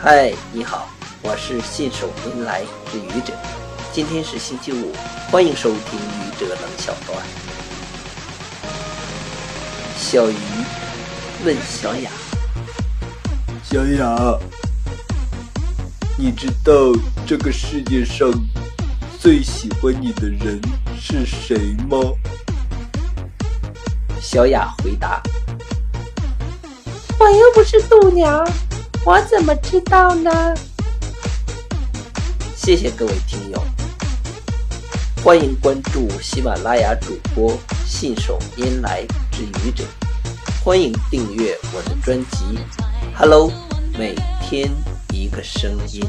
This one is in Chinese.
嗨，你好，我是信手拈来之愚者。今天是星期五，欢迎收听愚者冷小段。小鱼问小雅：“小雅，你知道这个世界上最喜欢你的人是谁吗？”小雅回答：“我又不是度娘。”我怎么知道呢？谢谢各位听友，欢迎关注喜马拉雅主播信手拈来之愚者，欢迎订阅我的专辑。Hello，每天一个声音。